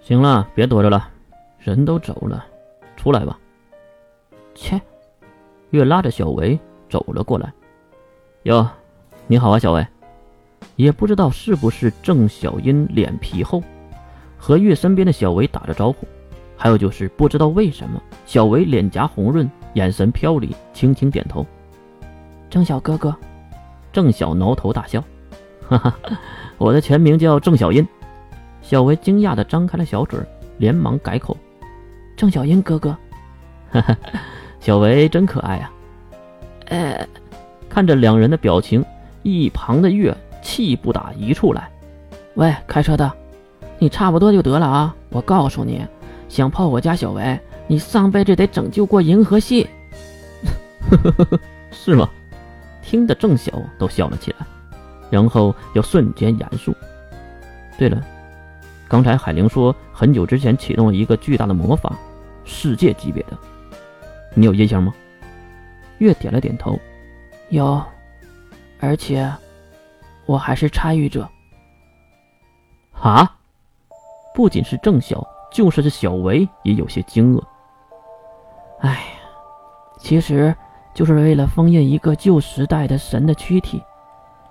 行了，别躲着了，人都走了，出来吧。切，月拉着小维走了过来。哟，你好啊，小维。也不知道是不是郑小英脸皮厚，和月身边的小维打着招呼。还有就是不知道为什么，小维脸颊红润，眼神飘离，轻轻点头。郑小哥哥，郑小挠头大笑，哈哈，我的全名叫郑小英。小维惊讶地张开了小嘴，连忙改口：“郑小英哥哥。”哈哈，小维真可爱啊！呃，看着两人的表情，一旁的月气不打一处来。喂，开车的，你差不多就得了啊！我告诉你，想泡我家小维，你上辈子得拯救过银河系。呵呵呵呵，是吗？听得郑晓都笑了起来，然后又瞬间严肃。对了。刚才海玲说，很久之前启动了一个巨大的魔法，世界级别的，你有印象吗？月点了点头，有，而且我还是参与者。啊！不仅是郑晓，就是这小维也有些惊愕。哎呀，其实就是为了封印一个旧时代的神的躯体，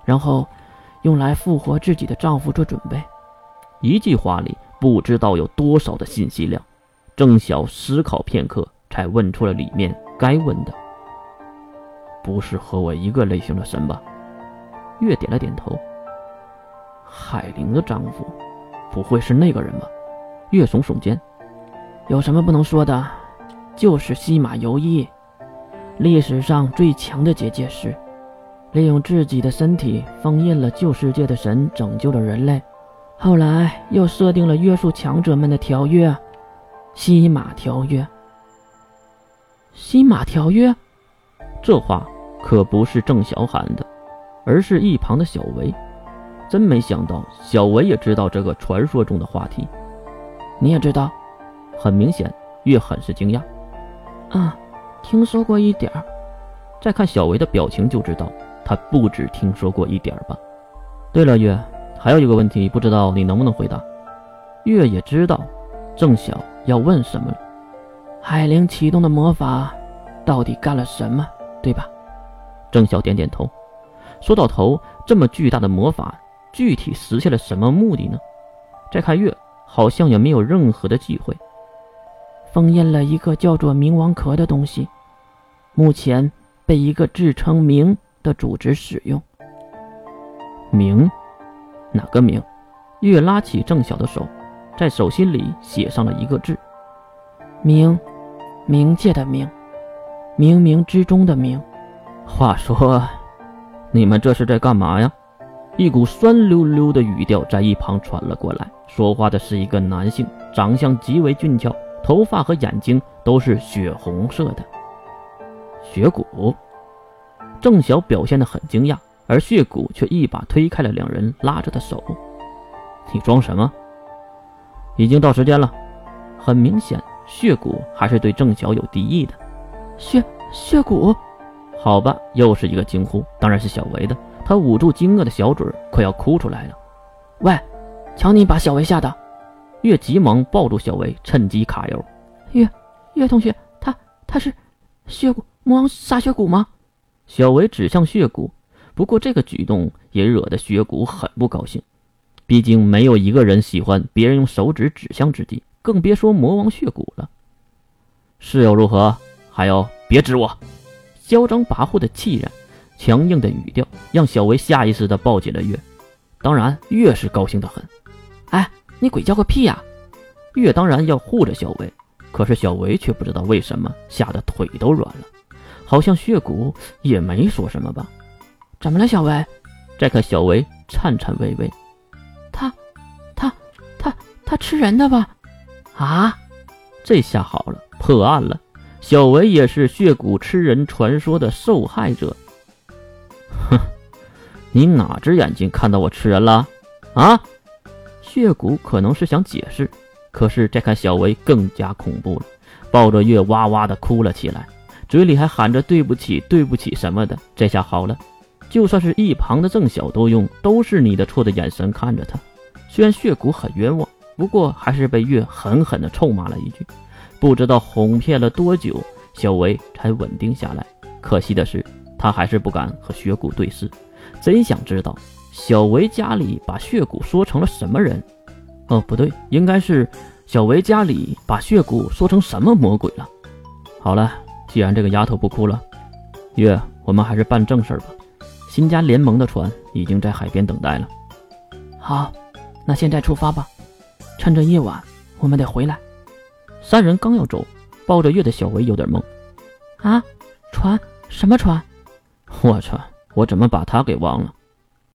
然后用来复活自己的丈夫做准备。一句话里不知道有多少的信息量，郑晓思考片刻，才问出了里面该问的。不是和我一个类型的神吧？月点了点头。海玲的丈夫，不会是那个人吧？月耸耸肩。有什么不能说的？就是西马游一，历史上最强的结界师，利用自己的身体封印了旧世界的神，拯救了人类。后来又设定了约束强者们的条约，《西马条约》。西马条约，这话可不是郑晓喊的，而是一旁的小维。真没想到，小维也知道这个传说中的话题。你也知道？很明显，月很是惊讶。啊，听说过一点儿。再看小维的表情就知道，他不止听说过一点儿吧。对了，月。还有一个问题，不知道你能不能回答。月也知道郑晓要问什么了。海灵启动的魔法到底干了什么，对吧？郑晓点点头。说到头，这么巨大的魔法，具体实现了什么目的呢？再看月，好像也没有任何的忌讳。封印了一个叫做冥王壳的东西，目前被一个自称冥的组织使用。冥。哪个冥？月拉起郑晓的手，在手心里写上了一个字：冥，冥界的冥，冥冥之中的冥。话说，你们这是在干嘛呀？一股酸溜溜的语调在一旁传了过来。说话的是一个男性，长相极为俊俏，头发和眼睛都是血红色的。血骨。郑晓表现得很惊讶。而血骨却一把推开了两人拉着的手。你装什么？已经到时间了。很明显，血骨还是对郑晓有敌意的。血血骨，好吧，又是一个惊呼，当然是小维的。他捂住惊愕的小嘴，快要哭出来了。喂，瞧你把小维吓的！月急忙抱住小维，趁机卡油。月月同学，他他是血骨魔王杀血骨吗？小维指向血骨。不过这个举动也惹得血骨很不高兴，毕竟没有一个人喜欢别人用手指指向自己，更别说魔王血骨了。是又如何？还有，别指我！嚣张跋扈的气焰，强硬的语调，让小维下意识的抱紧了月。当然，月是高兴的很。哎，你鬼叫个屁呀！月当然要护着小维，可是小维却不知道为什么吓得腿都软了，好像血骨也没说什么吧。怎么了，小维？再看小维颤颤巍巍，他，他，他，他吃人的吧？啊！这下好了，破案了。小维也是血骨吃人传说的受害者。哼，你哪只眼睛看到我吃人了？啊！血骨可能是想解释，可是再看小维更加恐怖了，抱着月哇哇的哭了起来，嘴里还喊着对不起，对不起什么的。这下好了。就算是一旁的郑晓都用“都是你的错”的眼神看着他，虽然血骨很冤枉，不过还是被月狠狠地臭骂了一句。不知道哄骗了多久，小维才稳定下来。可惜的是，他还是不敢和血骨对视，真想知道小维家里把血骨说成了什么人。哦，不对，应该是小维家里把血骨说成什么魔鬼了。好了，既然这个丫头不哭了，月，我们还是办正事吧。新加联盟的船已经在海边等待了。好，那现在出发吧。趁着夜晚，我们得回来。三人刚要走，抱着月的小维有点懵。啊，船？什么船？我操！我怎么把他给忘了？